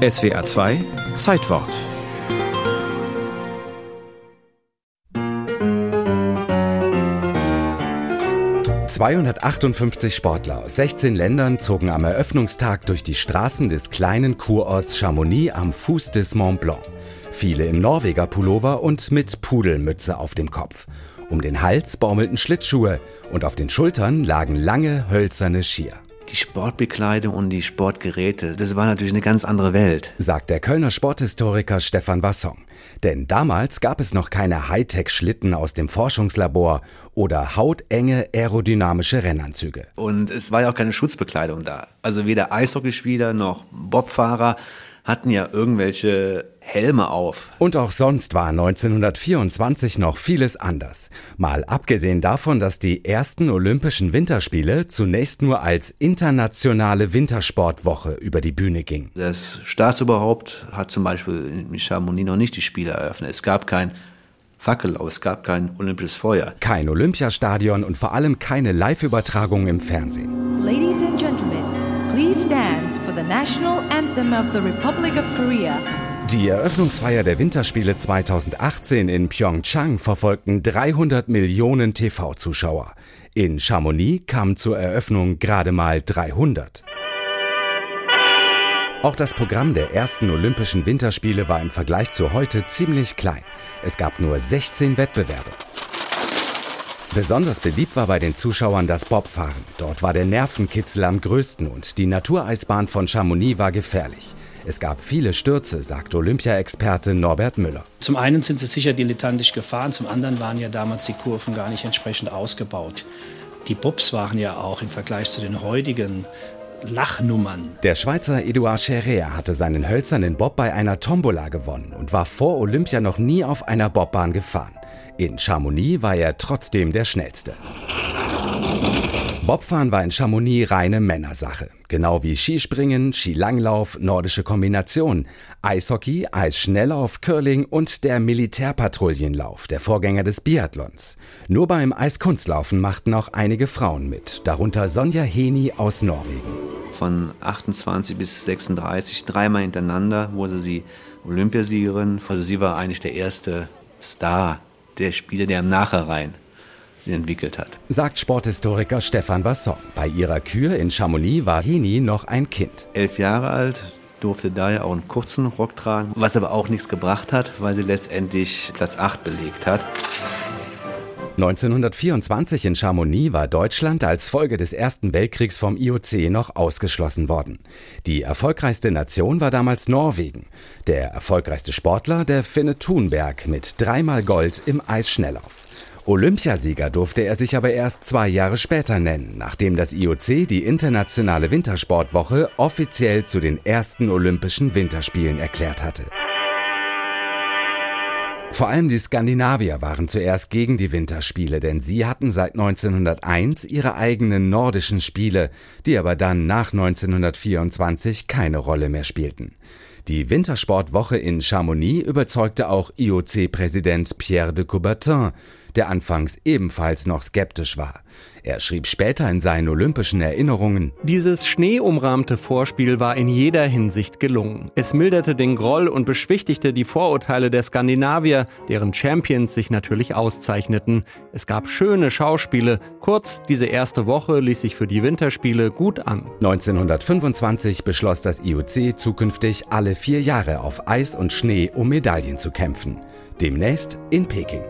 SWA 2 Zeitwort. »258 Sportler aus 16 Ländern zogen am Eröffnungstag durch die Straßen des kleinen Kurorts Chamonix am Fuß des Mont Blanc. Viele im Norweger Pullover und mit Pudelmütze auf dem Kopf. Um den Hals baumelten Schlittschuhe und auf den Schultern lagen lange hölzerne Skier die Sportbekleidung und die Sportgeräte, das war natürlich eine ganz andere Welt. Sagt der Kölner Sporthistoriker Stefan Wasson. Denn damals gab es noch keine Hightech-Schlitten aus dem Forschungslabor oder hautenge aerodynamische Rennanzüge. Und es war ja auch keine Schutzbekleidung da. Also weder Eishockeyspieler noch Bobfahrer hatten ja irgendwelche Helme auf. Und auch sonst war 1924 noch vieles anders. Mal abgesehen davon, dass die ersten Olympischen Winterspiele zunächst nur als internationale Wintersportwoche über die Bühne gingen. Das Staatsoberhaupt hat zum Beispiel in Chamonix noch nicht die Spiele eröffnet. Es gab kein Fackellauf, es gab kein olympisches Feuer. Kein Olympiastadion und vor allem keine Live-Übertragung im Fernsehen. Ladies and Gentlemen, please stand for the national anthem of the Republic of Korea. Die Eröffnungsfeier der Winterspiele 2018 in Pyeongchang verfolgten 300 Millionen TV-Zuschauer. In Chamonix kamen zur Eröffnung gerade mal 300. Auch das Programm der ersten Olympischen Winterspiele war im Vergleich zu heute ziemlich klein. Es gab nur 16 Wettbewerbe. Besonders beliebt war bei den Zuschauern das Bobfahren. Dort war der Nervenkitzel am größten und die Natureisbahn von Chamonix war gefährlich. Es gab viele Stürze, sagt Olympia-Experte Norbert Müller. Zum einen sind sie sicher dilettantisch gefahren, zum anderen waren ja damals die Kurven gar nicht entsprechend ausgebaut. Die Bobs waren ja auch im Vergleich zu den heutigen Lachnummern. Der Schweizer Eduard Scherer hatte seinen hölzernen Bob bei einer Tombola gewonnen und war vor Olympia noch nie auf einer Bobbahn gefahren. In Chamonix war er trotzdem der schnellste. Bobfahren war in Chamonix reine Männersache. Genau wie Skispringen, Skilanglauf, nordische Kombination, Eishockey, Eisschnelllauf, Curling und der Militärpatrouillenlauf, der Vorgänger des Biathlons. Nur beim Eiskunstlaufen machten auch einige Frauen mit, darunter Sonja Heni aus Norwegen. Von 28 bis 36, dreimal hintereinander wurde sie Olympiasiegerin. Also sie war eigentlich der erste Star der Spieler, der im Nachhinein sie entwickelt hat. Sagt Sporthistoriker Stefan Vasson. Bei ihrer Kür in Chamonix war Hini noch ein Kind. Elf Jahre alt, durfte daher auch einen kurzen Rock tragen, was aber auch nichts gebracht hat, weil sie letztendlich Platz 8 belegt hat. 1924 in Chamonix war Deutschland als Folge des Ersten Weltkriegs vom IOC noch ausgeschlossen worden. Die erfolgreichste Nation war damals Norwegen. Der erfolgreichste Sportler der Finne Thunberg mit dreimal Gold im Eisschnelllauf. Olympiasieger durfte er sich aber erst zwei Jahre später nennen, nachdem das IOC die Internationale Wintersportwoche offiziell zu den ersten Olympischen Winterspielen erklärt hatte. Vor allem die Skandinavier waren zuerst gegen die Winterspiele, denn sie hatten seit 1901 ihre eigenen nordischen Spiele, die aber dann nach 1924 keine Rolle mehr spielten. Die Wintersportwoche in Chamonix überzeugte auch IOC-Präsident Pierre de Coubertin, der anfangs ebenfalls noch skeptisch war. Er schrieb später in seinen olympischen Erinnerungen, Dieses schneeumrahmte Vorspiel war in jeder Hinsicht gelungen. Es milderte den Groll und beschwichtigte die Vorurteile der Skandinavier, deren Champions sich natürlich auszeichneten. Es gab schöne Schauspiele. Kurz, diese erste Woche ließ sich für die Winterspiele gut an. 1925 beschloss das IOC zukünftig alle vier Jahre auf Eis und Schnee um Medaillen zu kämpfen. Demnächst in Peking.